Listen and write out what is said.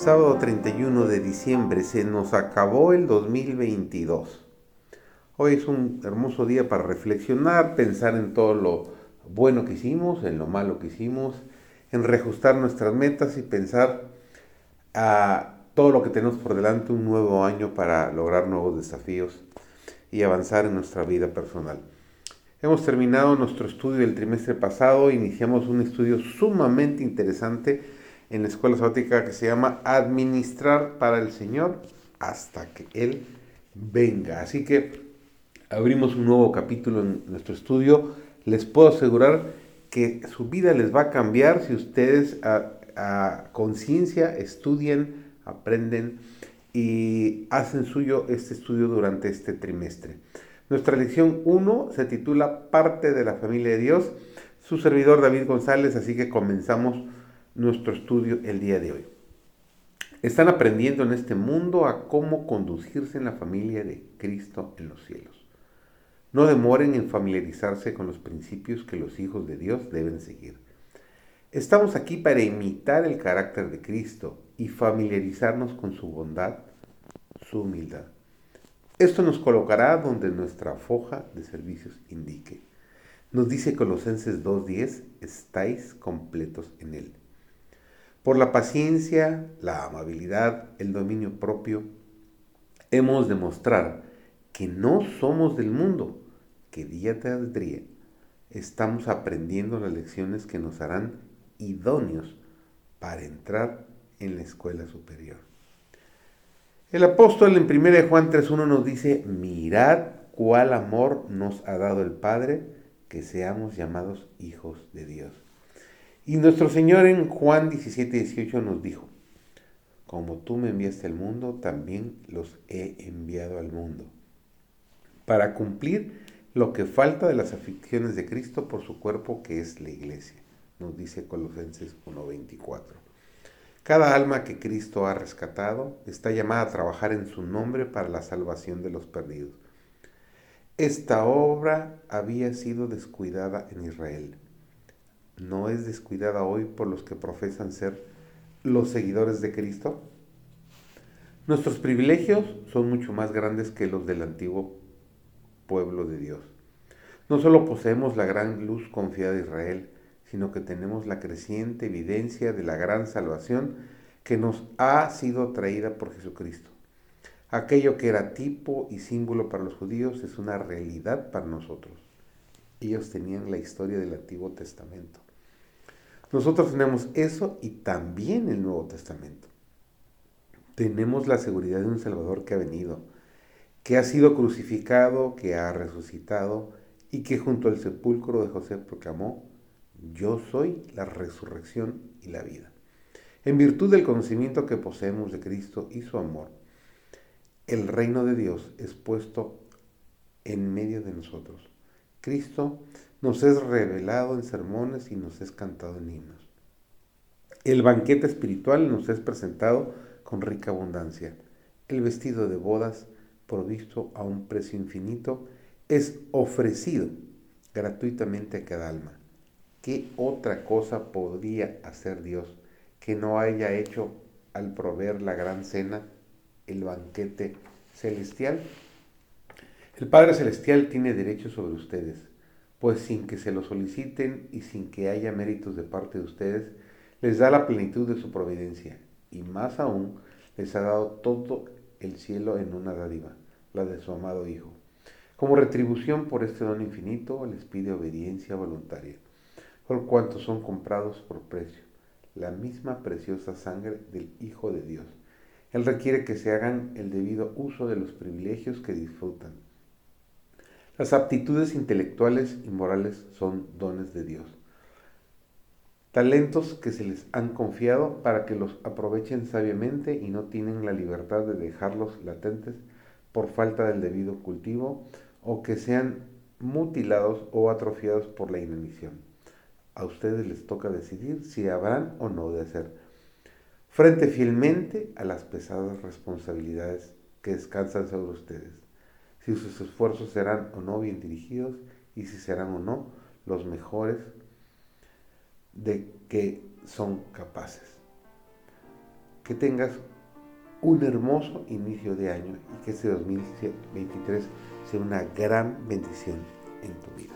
Sábado 31 de diciembre se nos acabó el 2022. Hoy es un hermoso día para reflexionar, pensar en todo lo bueno que hicimos, en lo malo que hicimos, en reajustar nuestras metas y pensar a todo lo que tenemos por delante, un nuevo año para lograr nuevos desafíos y avanzar en nuestra vida personal. Hemos terminado nuestro estudio del trimestre pasado, iniciamos un estudio sumamente interesante en la escuela sabática que se llama Administrar para el Señor hasta que Él venga. Así que abrimos un nuevo capítulo en nuestro estudio. Les puedo asegurar que su vida les va a cambiar si ustedes a, conciencia estudian, aprenden y hacen suyo este estudio durante este trimestre. Nuestra lección 1 se titula Parte de la familia de Dios. Su servidor David González, así que comenzamos nuestro estudio el día de hoy. Están aprendiendo en este mundo a cómo conducirse en la familia de Cristo en los cielos. No demoren en familiarizarse con los principios que los hijos de Dios deben seguir. Estamos aquí para imitar el carácter de Cristo y familiarizarnos con su bondad, su humildad. Esto nos colocará donde nuestra foja de servicios indique. Nos dice Colosenses 2.10, estáis completos en Él. Por la paciencia, la amabilidad, el dominio propio, hemos de mostrar que no somos del mundo, que día tras día estamos aprendiendo las lecciones que nos harán idóneos para entrar en la escuela superior. El apóstol en 1 Juan 3.1 nos dice, mirad cuál amor nos ha dado el Padre, que seamos llamados hijos de Dios. Y nuestro Señor en Juan 17.18 nos dijo, como tú me enviaste al mundo, también los he enviado al mundo, para cumplir lo que falta de las aflicciones de Cristo por su cuerpo que es la iglesia, nos dice Colosenses 1.24. Cada alma que Cristo ha rescatado está llamada a trabajar en su nombre para la salvación de los perdidos. Esta obra había sido descuidada en Israel. ¿No es descuidada hoy por los que profesan ser los seguidores de Cristo? Nuestros privilegios son mucho más grandes que los del antiguo pueblo de Dios. No solo poseemos la gran luz confiada de Israel, sino que tenemos la creciente evidencia de la gran salvación que nos ha sido traída por Jesucristo. Aquello que era tipo y símbolo para los judíos es una realidad para nosotros. Ellos tenían la historia del Antiguo Testamento. Nosotros tenemos eso y también el Nuevo Testamento. Tenemos la seguridad de un Salvador que ha venido, que ha sido crucificado, que ha resucitado y que junto al sepulcro de José proclamó, yo soy la resurrección y la vida. En virtud del conocimiento que poseemos de Cristo y su amor, el reino de Dios es puesto en medio de nosotros. Cristo nos es revelado en sermones y nos es cantado en himnos. El banquete espiritual nos es presentado con rica abundancia. El vestido de bodas, provisto a un precio infinito, es ofrecido gratuitamente a cada alma. ¿Qué otra cosa podría hacer Dios que no haya hecho al proveer la gran cena, el banquete celestial? El Padre Celestial tiene derecho sobre ustedes, pues sin que se lo soliciten y sin que haya méritos de parte de ustedes, les da la plenitud de su providencia, y más aún les ha dado todo el cielo en una dádiva, la de su amado Hijo. Como retribución por este don infinito, les pide obediencia voluntaria por cuanto son comprados por precio, la misma preciosa sangre del Hijo de Dios. Él requiere que se hagan el debido uso de los privilegios que disfrutan. Las aptitudes intelectuales y morales son dones de Dios. Talentos que se les han confiado para que los aprovechen sabiamente y no tienen la libertad de dejarlos latentes por falta del debido cultivo o que sean mutilados o atrofiados por la inanición. A ustedes les toca decidir si habrán o no de hacer, frente fielmente a las pesadas responsabilidades que descansan sobre ustedes, si sus esfuerzos serán o no bien dirigidos y si serán o no los mejores de que son capaces. que tengas un hermoso inicio de año y que este 2023 sea una gran bendición en tu vida.